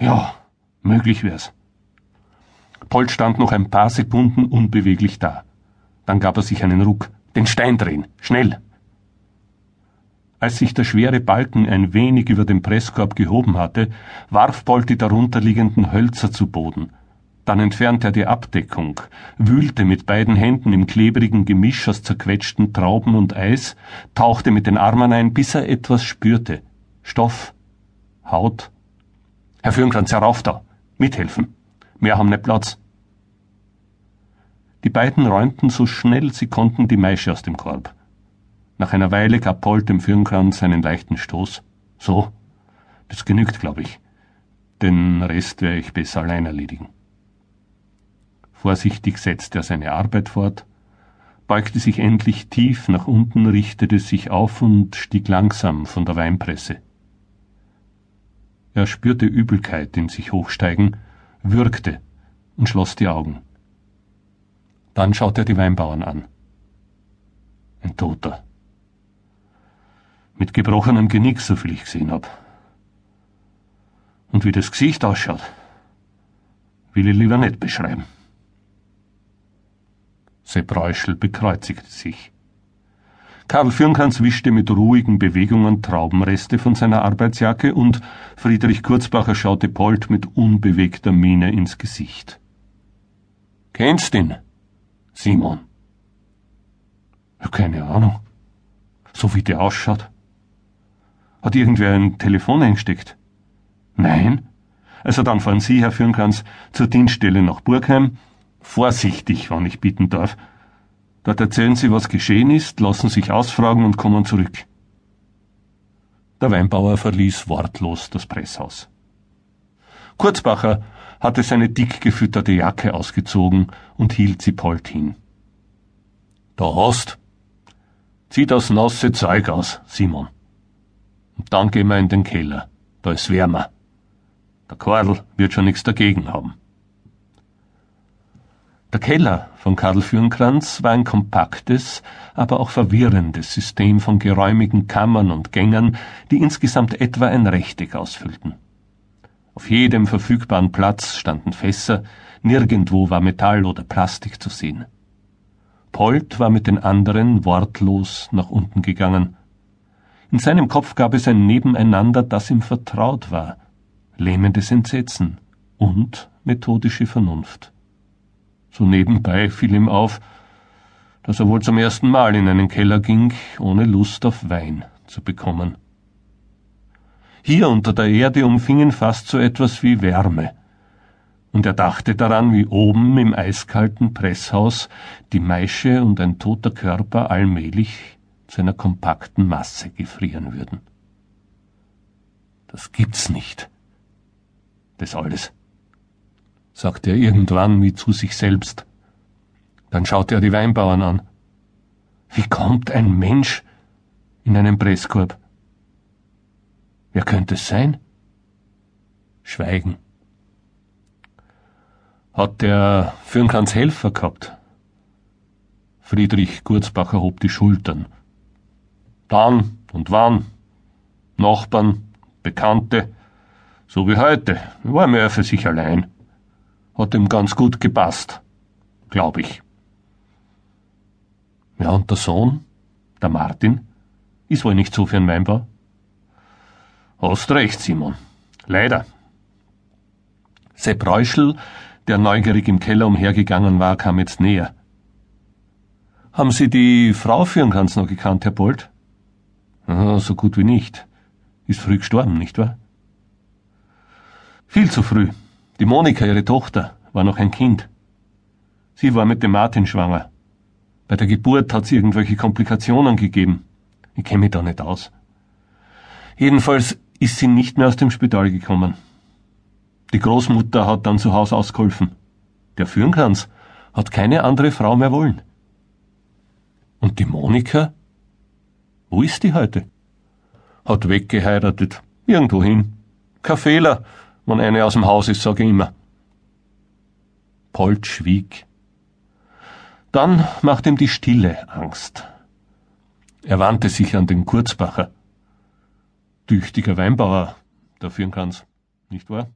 Ja, möglich wär's. Polt stand noch ein paar Sekunden unbeweglich da. Dann gab er sich einen Ruck. Den Stein drehen, schnell! Als sich der schwere Balken ein wenig über den Presskorb gehoben hatte, warf Bolt die darunterliegenden Hölzer zu Boden. Dann entfernte er die Abdeckung, wühlte mit beiden Händen im klebrigen Gemisch aus zerquetschten Trauben und Eis, tauchte mit den Armen ein, bis er etwas spürte. Stoff, Haut. Herr Fürnkranz, herauf da! Mithelfen! Wir haben nicht Platz. Die beiden räumten so schnell sie konnten die Maische aus dem Korb. Nach einer Weile gab Paul dem Firnkranz einen leichten Stoß. So, das genügt, glaube ich. Den Rest werde ich besser allein erledigen. Vorsichtig setzte er seine Arbeit fort, beugte sich endlich tief nach unten, richtete sich auf und stieg langsam von der Weinpresse. Er spürte Übelkeit in sich hochsteigen, würgte und schloss die Augen. Dann schaute er die Weinbauern an. Ein Toter mit gebrochenem Genick, soviel ich gesehen hab. Und wie das Gesicht ausschaut, will ich lieber nicht beschreiben. Sepp Reuschel bekreuzigte sich. Karl Fürnkranz wischte mit ruhigen Bewegungen Traubenreste von seiner Arbeitsjacke und Friedrich Kurzbacher schaute Polt mit unbewegter Miene ins Gesicht. Kennst ihn? Simon. Keine Ahnung. So wie der ausschaut. Hat irgendwer ein Telefon eingesteckt? Nein? Also dann fahren Sie, Herr Fürnkranz, zur Dienststelle nach Burgheim. Vorsichtig, wann ich bitten darf. Dort erzählen Sie, was geschehen ist, lassen sich ausfragen und kommen zurück. Der Weinbauer verließ wortlos das Presshaus. Kurzbacher hatte seine dick gefütterte Jacke ausgezogen und hielt sie Polt hin. Da hast. Zieh das nasse Zeug aus, Simon. Und dann gehen wir in den Keller. Da ist wärmer. Der Karl wird schon nichts dagegen haben. Der Keller von Karl Fürnkranz war ein kompaktes, aber auch verwirrendes System von geräumigen Kammern und Gängen, die insgesamt etwa ein Rechteck ausfüllten. Auf jedem verfügbaren Platz standen Fässer, nirgendwo war Metall oder Plastik zu sehen. Polt war mit den anderen wortlos nach unten gegangen. In seinem Kopf gab es ein Nebeneinander, das ihm vertraut war, lähmendes Entsetzen und methodische Vernunft. So nebenbei fiel ihm auf, dass er wohl zum ersten Mal in einen Keller ging, ohne Lust auf Wein zu bekommen. Hier unter der Erde umfing ihn fast so etwas wie Wärme, und er dachte daran, wie oben im eiskalten Presshaus die Maische und ein toter Körper allmählich zu einer kompakten Masse gefrieren würden. Das gibt's nicht. Das alles, sagte er irgendwann wie zu sich selbst. Dann schaute er die Weinbauern an. Wie kommt ein Mensch in einen Presskorb? Wer könnte es sein? Schweigen. Hat der Fürnkans Helfer gehabt? Friedrich Gurzbacher hob die Schultern dann und wann, Nachbarn, Bekannte, so wie heute, war mehr für sich allein. Hat ihm ganz gut gepasst, glaub ich. Ja, und der Sohn, der Martin, ist wohl nicht so für ein Weinbau? Hast recht, Simon. Leider. Sepp Reuschel, der neugierig im Keller umhergegangen war, kam jetzt näher. Haben Sie die Frau Fürnkranz noch gekannt, Herr Bolt? Aha, so gut wie nicht. Ist früh gestorben, nicht wahr? Viel zu früh. Die Monika, ihre Tochter, war noch ein Kind. Sie war mit dem Martin schwanger. Bei der Geburt hat sie irgendwelche Komplikationen gegeben. Ich kenne mich da nicht aus. Jedenfalls ist sie nicht mehr aus dem Spital gekommen. Die Großmutter hat dann zu Hause ausgeholfen. Der Fürnkranz hat keine andere Frau mehr wollen. Und die Monika? Wo ist die heute? Hat weggeheiratet. Irgendwo hin. Kein Fehler, wenn eine aus dem Haus ist, sage ich immer. Polt schwieg. Dann macht ihm die Stille Angst. Er wandte sich an den Kurzbacher. Tüchtiger Weinbauer, führen kann's, nicht wahr?